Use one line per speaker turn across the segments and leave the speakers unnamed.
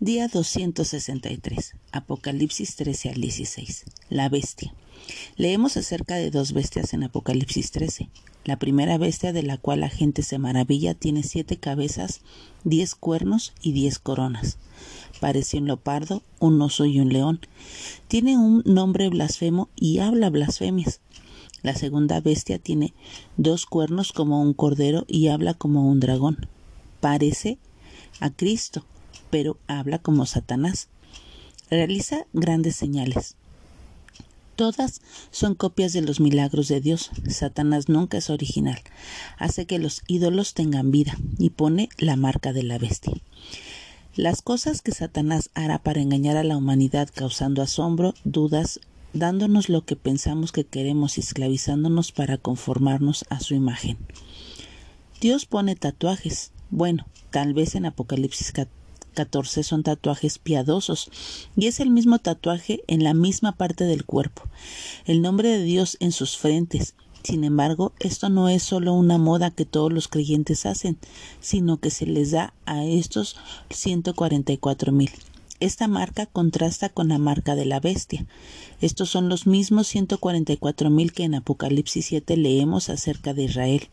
Día 263. Apocalipsis 13 al 16. La bestia. Leemos acerca de dos bestias en Apocalipsis 13. La primera bestia de la cual la gente se maravilla tiene siete cabezas, diez cuernos y diez coronas. Parece un leopardo, un oso y un león. Tiene un nombre blasfemo y habla blasfemias. La segunda bestia tiene dos cuernos como un cordero y habla como un dragón. Parece a Cristo pero habla como Satanás. Realiza grandes señales. Todas son copias de los milagros de Dios. Satanás nunca es original. Hace que los ídolos tengan vida y pone la marca de la bestia. Las cosas que Satanás hará para engañar a la humanidad causando asombro, dudas, dándonos lo que pensamos que queremos y esclavizándonos para conformarnos a su imagen. Dios pone tatuajes. Bueno, tal vez en Apocalipsis 14 son tatuajes piadosos y es el mismo tatuaje en la misma parte del cuerpo, el nombre de Dios en sus frentes. Sin embargo, esto no es solo una moda que todos los creyentes hacen, sino que se les da a estos 144 mil. Esta marca contrasta con la marca de la bestia. Estos son los mismos 144 mil que en Apocalipsis 7 leemos acerca de Israel,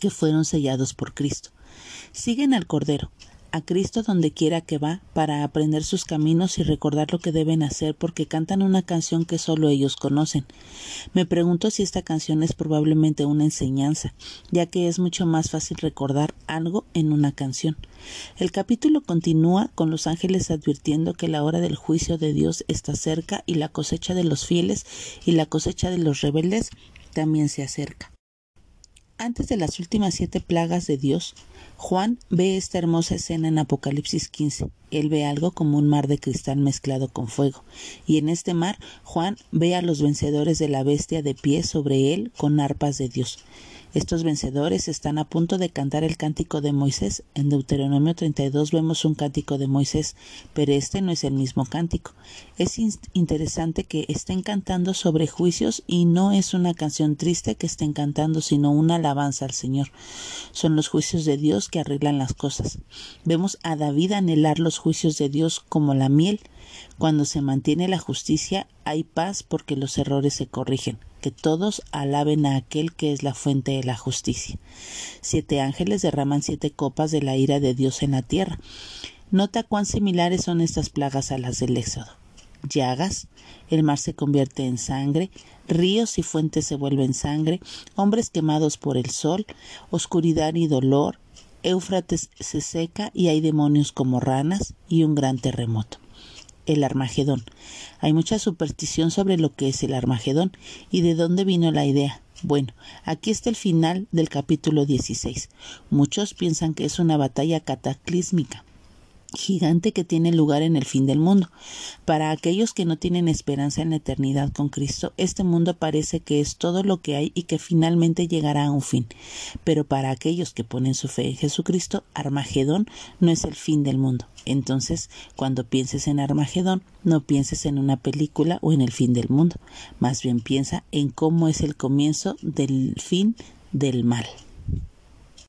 que fueron sellados por Cristo. Siguen al Cordero, a Cristo donde quiera que va para aprender sus caminos y recordar lo que deben hacer porque cantan una canción que solo ellos conocen. Me pregunto si esta canción es probablemente una enseñanza, ya que es mucho más fácil recordar algo en una canción. El capítulo continúa con los ángeles advirtiendo que la hora del juicio de Dios está cerca y la cosecha de los fieles y la cosecha de los rebeldes también se acerca. Antes de las últimas siete plagas de Dios, Juan ve esta hermosa escena en Apocalipsis 15. Él ve algo como un mar de cristal mezclado con fuego, y en este mar Juan ve a los vencedores de la bestia de pie sobre él con arpas de Dios. Estos vencedores están a punto de cantar el cántico de Moisés. En Deuteronomio 32 vemos un cántico de Moisés, pero este no es el mismo cántico. Es interesante que estén cantando sobre juicios y no es una canción triste que estén cantando, sino una alabanza al Señor. Son los juicios de Dios que arreglan las cosas. Vemos a David anhelar los juicios de Dios como la miel. Cuando se mantiene la justicia hay paz porque los errores se corrigen que todos alaben a aquel que es la fuente de la justicia. Siete ángeles derraman siete copas de la ira de Dios en la tierra. Nota cuán similares son estas plagas a las del Éxodo. Llagas, el mar se convierte en sangre, ríos y fuentes se vuelven sangre, hombres quemados por el sol, oscuridad y dolor, Éufrates se seca y hay demonios como ranas y un gran terremoto el Armagedón. Hay mucha superstición sobre lo que es el Armagedón y de dónde vino la idea. Bueno, aquí está el final del capítulo 16. Muchos piensan que es una batalla cataclísmica gigante que tiene lugar en el fin del mundo. Para aquellos que no tienen esperanza en la eternidad con Cristo, este mundo parece que es todo lo que hay y que finalmente llegará a un fin. Pero para aquellos que ponen su fe en Jesucristo, Armagedón no es el fin del mundo. Entonces, cuando pienses en Armagedón, no pienses en una película o en el fin del mundo, más bien piensa en cómo es el comienzo del fin del mal.